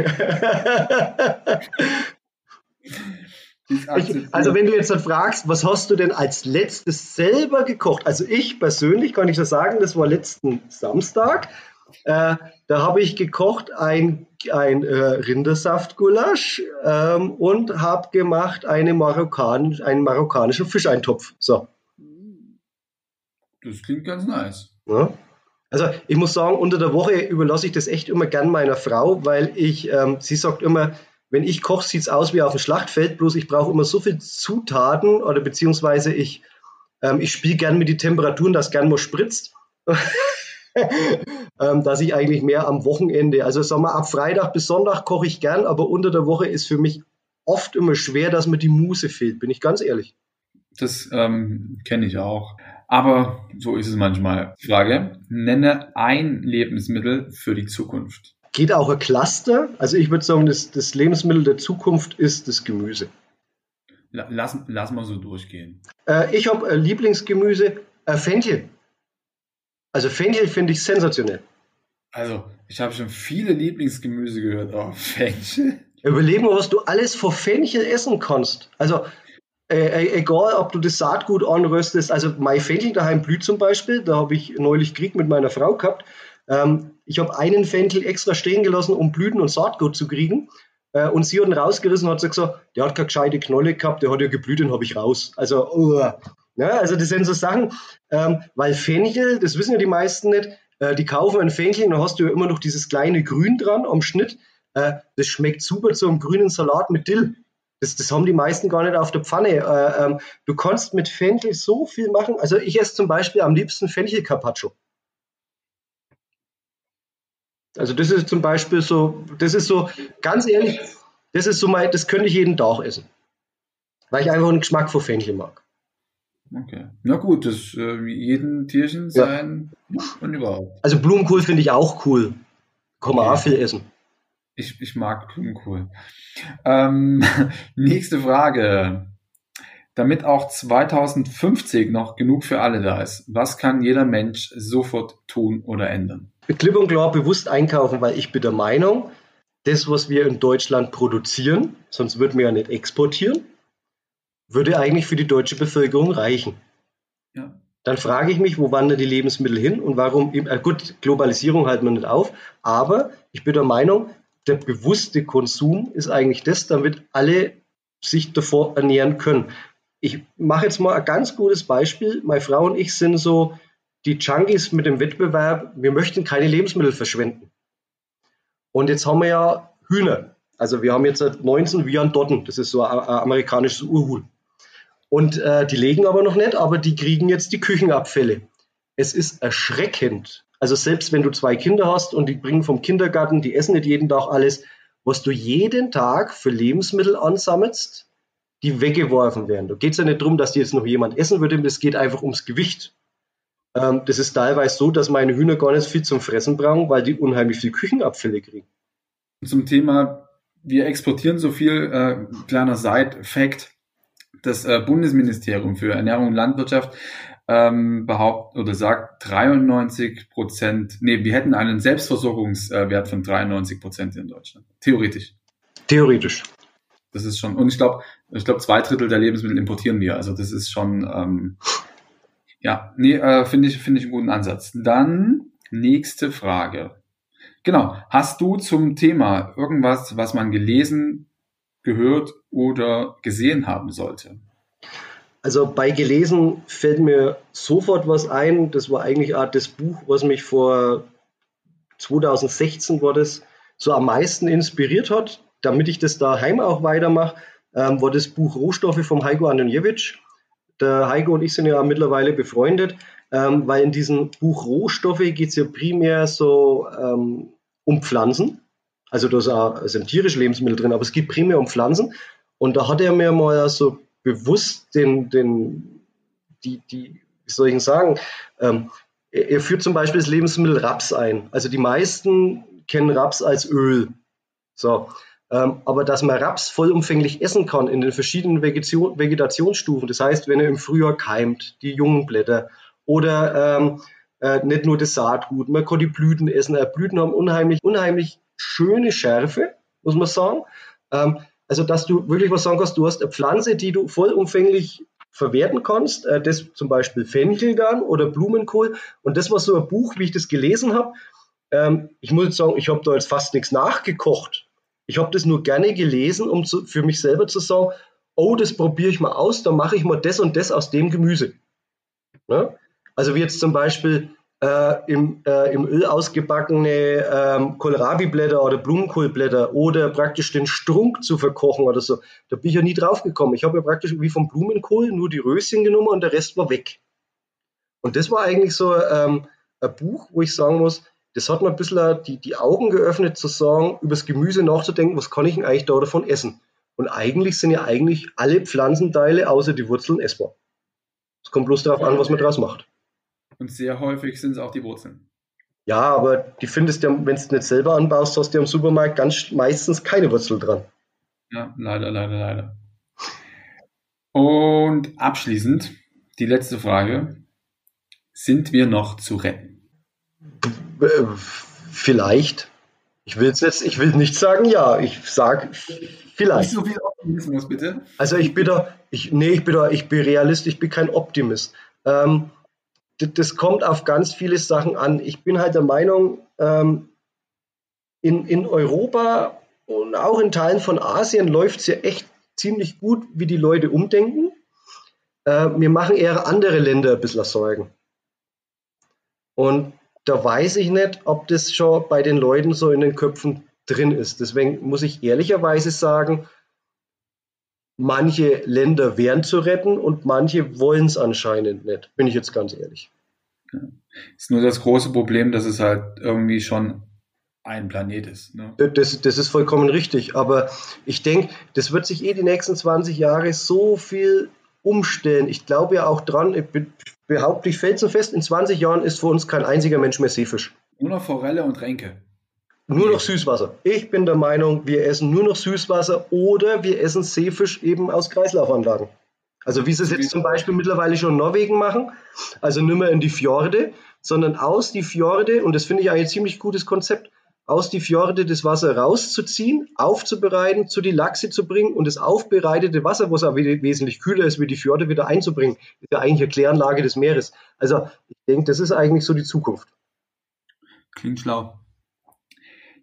ich, also wenn du jetzt dann fragst, was hast du denn als letztes selber gekocht? Also ich persönlich kann ich das sagen, das war letzten Samstag. Äh, da habe ich gekocht ein, ein äh, Rindersaftgulasch ähm, und habe gemacht eine Marokkan, einen marokkanischen Fischeintopf. So. Das klingt ganz nice. Ja. Also ich muss sagen, unter der Woche überlasse ich das echt immer gern meiner Frau, weil ich, ähm, sie sagt immer, wenn ich koche, sieht es aus wie auf dem Schlachtfeld, bloß ich brauche immer so viel Zutaten oder beziehungsweise ich, ähm, ich spiele gern mit den Temperaturen, dass gern mal spritzt. ähm, dass ich eigentlich mehr am Wochenende, also sagen wir ab Freitag bis Sonntag koche ich gern, aber unter der Woche ist für mich oft immer schwer, dass mir die Muße fehlt, bin ich ganz ehrlich. Das ähm, kenne ich auch. Aber so ist es manchmal. Frage, nenne ein Lebensmittel für die Zukunft. Geht auch ein Cluster? Also ich würde sagen, das, das Lebensmittel der Zukunft ist das Gemüse. Lass, lass mal so durchgehen. Äh, ich habe äh, Lieblingsgemüse, äh, Fenchel. Also Fenchel finde ich sensationell. Also, ich habe schon viele Lieblingsgemüse gehört, aber oh, Fenchel? Überlegen wir, was du alles vor Fenchel essen kannst. Also, äh, äh, egal, ob du das Saatgut anröstest, also mein Fenchel daheim blüht zum Beispiel, da habe ich neulich Krieg mit meiner Frau gehabt. Ähm, ich habe einen Fenchel extra stehen gelassen, um Blüten und Saatgut zu kriegen. Äh, und sie hat ihn rausgerissen und hat gesagt, der hat keine gescheite Knolle gehabt, der hat ja geblüht und habe ich raus. Also, ja, ne, also das sind so Sachen, ähm, weil Fenchel, das wissen ja die meisten nicht, äh, die kaufen einen Fenchel und dann hast du ja immer noch dieses kleine Grün dran am Schnitt. Äh, das schmeckt super zu einem grünen Salat mit Dill. Das, das haben die meisten gar nicht auf der Pfanne. Äh, ähm, du kannst mit Fenchel so viel machen. Also ich esse zum Beispiel am liebsten Fenchel Carpaccio. Also das ist zum Beispiel so, das ist so, ganz ehrlich, das ist so mein, das könnte ich jeden Tag essen. Weil ich einfach den Geschmack von Fenchel mag. Okay. Na gut, das äh, jeden Tierchen sein ja. und überhaupt. Also Blumenkohl finde ich auch cool. Kann man auch viel essen. Ich, ich mag Blumenkohl. Ähm, nächste Frage. Damit auch 2050 noch genug für alle da ist, was kann jeder Mensch sofort tun oder ändern? Klipp und klar bewusst einkaufen, weil ich bin der Meinung, das, was wir in Deutschland produzieren, sonst würden wir ja nicht exportieren, würde eigentlich für die deutsche Bevölkerung reichen. Ja. Dann frage ich mich, wo wandern die Lebensmittel hin und warum, äh gut, Globalisierung halten wir nicht auf, aber ich bin der Meinung, der bewusste Konsum ist eigentlich das, damit alle sich davor ernähren können. Ich mache jetzt mal ein ganz gutes Beispiel. Meine Frau und ich sind so die Junkies mit dem Wettbewerb, wir möchten keine Lebensmittel verschwenden. Und jetzt haben wir ja Hühner. Also wir haben jetzt 19 wie ein Dotten. Das ist so ein, ein amerikanisches Urhuhn. Und äh, die legen aber noch nicht, aber die kriegen jetzt die Küchenabfälle. Es ist erschreckend, also selbst wenn du zwei Kinder hast und die bringen vom Kindergarten, die essen nicht jeden Tag alles, was du jeden Tag für Lebensmittel ansammelst, die weggeworfen werden. Da geht es ja nicht darum, dass die jetzt noch jemand essen würde, es geht einfach ums Gewicht. Ähm, das ist teilweise so, dass meine Hühner gar nicht viel zum Fressen brauchen, weil die unheimlich viel Küchenabfälle kriegen. Zum Thema, wir exportieren so viel, äh, kleiner Side-Fact, das äh, Bundesministerium für Ernährung und Landwirtschaft ähm, behauptet oder sagt 93 Prozent, nee, wir hätten einen Selbstversorgungswert von 93 Prozent in Deutschland. Theoretisch. Theoretisch. Das ist schon, und ich glaube, ich glaube, zwei Drittel der Lebensmittel importieren wir. Also das ist schon, ähm, ja, nee, äh, finde ich, finde ich einen guten Ansatz. Dann nächste Frage. Genau. Hast du zum Thema irgendwas, was man gelesen, gehört oder gesehen haben sollte? Also bei gelesen fällt mir sofort was ein. Das war eigentlich auch das Buch, was mich vor 2016 war das, so am meisten inspiriert hat, damit ich das daheim auch weitermache, ähm, war das Buch Rohstoffe vom Heiko Antoniewicz. Der Heiko und ich sind ja mittlerweile befreundet, ähm, weil in diesem Buch Rohstoffe geht es ja primär so ähm, um Pflanzen. Also da sind tierische Lebensmittel drin, aber es geht primär um Pflanzen. Und da hat er mir mal so bewusst den, den, die, die, wie soll ich sagen, ähm, er, er führt zum Beispiel das Lebensmittel Raps ein. Also die meisten kennen Raps als Öl. So. Ähm, aber dass man Raps vollumfänglich essen kann in den verschiedenen Vegetation, Vegetationsstufen, das heißt, wenn er im Frühjahr keimt, die jungen Blätter, oder ähm, äh, nicht nur das Saatgut, man kann die Blüten essen. Äh, Blüten haben unheimlich, unheimlich schöne Schärfe, muss man sagen. Ähm, also, dass du wirklich was sagen kannst, du hast eine Pflanze, die du vollumfänglich verwerten kannst, äh, das zum Beispiel Fenchelgarn oder Blumenkohl. Und das war so ein Buch, wie ich das gelesen habe. Ähm, ich muss jetzt sagen, ich habe da jetzt fast nichts nachgekocht. Ich habe das nur gerne gelesen, um zu, für mich selber zu sagen, oh, das probiere ich mal aus, dann mache ich mal das und das aus dem Gemüse. Ne? Also wie jetzt zum Beispiel äh, im, äh, im Öl ausgebackene ähm, Kohlrabi-Blätter oder Blumenkohlblätter oder praktisch den Strunk zu verkochen oder so. Da bin ich ja nie drauf gekommen. Ich habe ja praktisch wie vom Blumenkohl nur die Röschen genommen und der Rest war weg. Und das war eigentlich so ähm, ein Buch, wo ich sagen muss, das hat mir ein bisschen die, die Augen geöffnet, zu sagen, über das Gemüse nachzudenken, was kann ich denn eigentlich da davon essen? Und eigentlich sind ja eigentlich alle Pflanzenteile außer die Wurzeln essbar. Es kommt bloß darauf an, was man draus macht. Und sehr häufig sind es auch die Wurzeln. Ja, aber die findest du, wenn du es nicht selber anbaust, hast du im Supermarkt ganz meistens keine Wurzel dran. Ja, leider, leider, leider. Und abschließend die letzte Frage. Sind wir noch zu retten? Äh, vielleicht. Ich will jetzt, ich will nicht sagen ja, ich sage vielleicht. Nicht so viel Optimismus, bitte. Also ich bin da, ich, nee, ich bin da, ich bin Realist, ich bin kein Optimist. Ähm, das kommt auf ganz viele Sachen an. Ich bin halt der Meinung, ähm, in, in Europa und auch in Teilen von Asien läuft es ja echt ziemlich gut, wie die Leute umdenken. Äh, wir machen eher andere Länder ein bisschen Sorgen. Und da weiß ich nicht, ob das schon bei den Leuten so in den Köpfen drin ist. Deswegen muss ich ehrlicherweise sagen, manche Länder wären zu retten und manche wollen es anscheinend nicht, bin ich jetzt ganz ehrlich. Ja. Ist nur das große Problem, dass es halt irgendwie schon ein Planet ist. Ne? Das, das ist vollkommen richtig, aber ich denke, das wird sich eh die nächsten 20 Jahre so viel umstellen. Ich glaube ja auch dran, ich behaupte ich felsenfest, in 20 Jahren ist für uns kein einziger Mensch mehr Seefisch. Nur noch Forelle und Ränke. Nur noch Süßwasser. Ich bin der Meinung, wir essen nur noch Süßwasser oder wir essen Seefisch eben aus Kreislaufanlagen. Also wie sie es jetzt zum Beispiel mittlerweile schon in Norwegen machen. Also nicht mehr in die Fjorde, sondern aus die Fjorde, und das finde ich eigentlich ein ziemlich gutes Konzept, aus die Fjorde das Wasser rauszuziehen, aufzubereiten, zu die Lachse zu bringen und das aufbereitete Wasser, was auch wesentlich kühler ist wie die Fjorde, wieder einzubringen. Das ist ja eigentlich eine Kläranlage des Meeres. Also ich denke, das ist eigentlich so die Zukunft. Klingt schlau.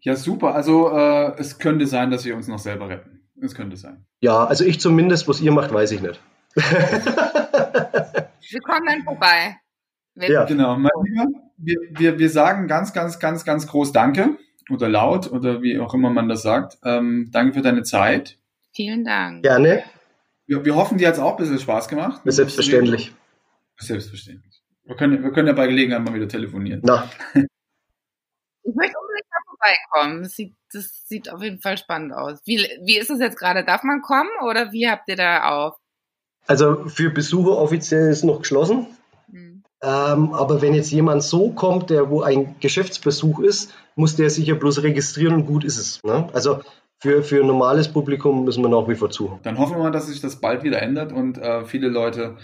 Ja, super. Also äh, es könnte sein, dass wir uns noch selber retten. Es könnte sein. Ja, also ich zumindest, was ihr macht, weiß ich nicht. wir kommen dann vorbei. Wir ja, genau. Mein Lieber, wir, wir, wir sagen ganz, ganz, ganz, ganz groß Danke oder laut oder wie auch immer man das sagt. Ähm, danke für deine Zeit. Vielen Dank. Gerne. Wir, wir hoffen, dir hat es auch ein bisschen Spaß gemacht. Selbstverständlich. Selbstverständlich. Wir können, wir können ja bei Gelegenheit mal wieder telefonieren. Na. Ich möchte vorbeikommen. Das sieht, das sieht auf jeden Fall spannend aus. Wie, wie ist es jetzt gerade? Darf man kommen oder wie habt ihr da auf? Also für Besucher offiziell ist noch geschlossen. Hm. Ähm, aber wenn jetzt jemand so kommt, der wo ein Geschäftsbesuch ist, muss der sich ja bloß registrieren und gut ist es. Ne? Also für, für ein normales Publikum müssen wir nach wie vor zu. Dann hoffen wir mal, dass sich das bald wieder ändert und äh, viele Leute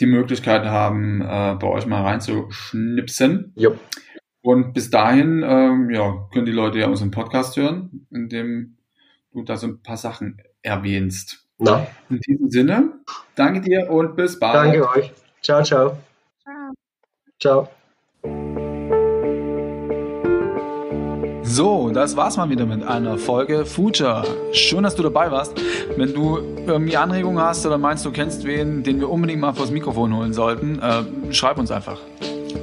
die Möglichkeit haben, äh, bei euch mal reinzuschnipsen. Ja. Und bis dahin, ähm, ja, können die Leute ja unseren Podcast hören, in dem du da so ein paar Sachen erwähnst. Na. In diesem Sinne, danke dir und bis bald. Danke euch. Ciao, ciao. Ciao. Ciao. So, das war's mal wieder mit einer Folge Future. Schön, dass du dabei warst. Wenn du irgendwie Anregungen hast oder meinst, du kennst wen, den wir unbedingt mal vors Mikrofon holen sollten, äh, schreib uns einfach.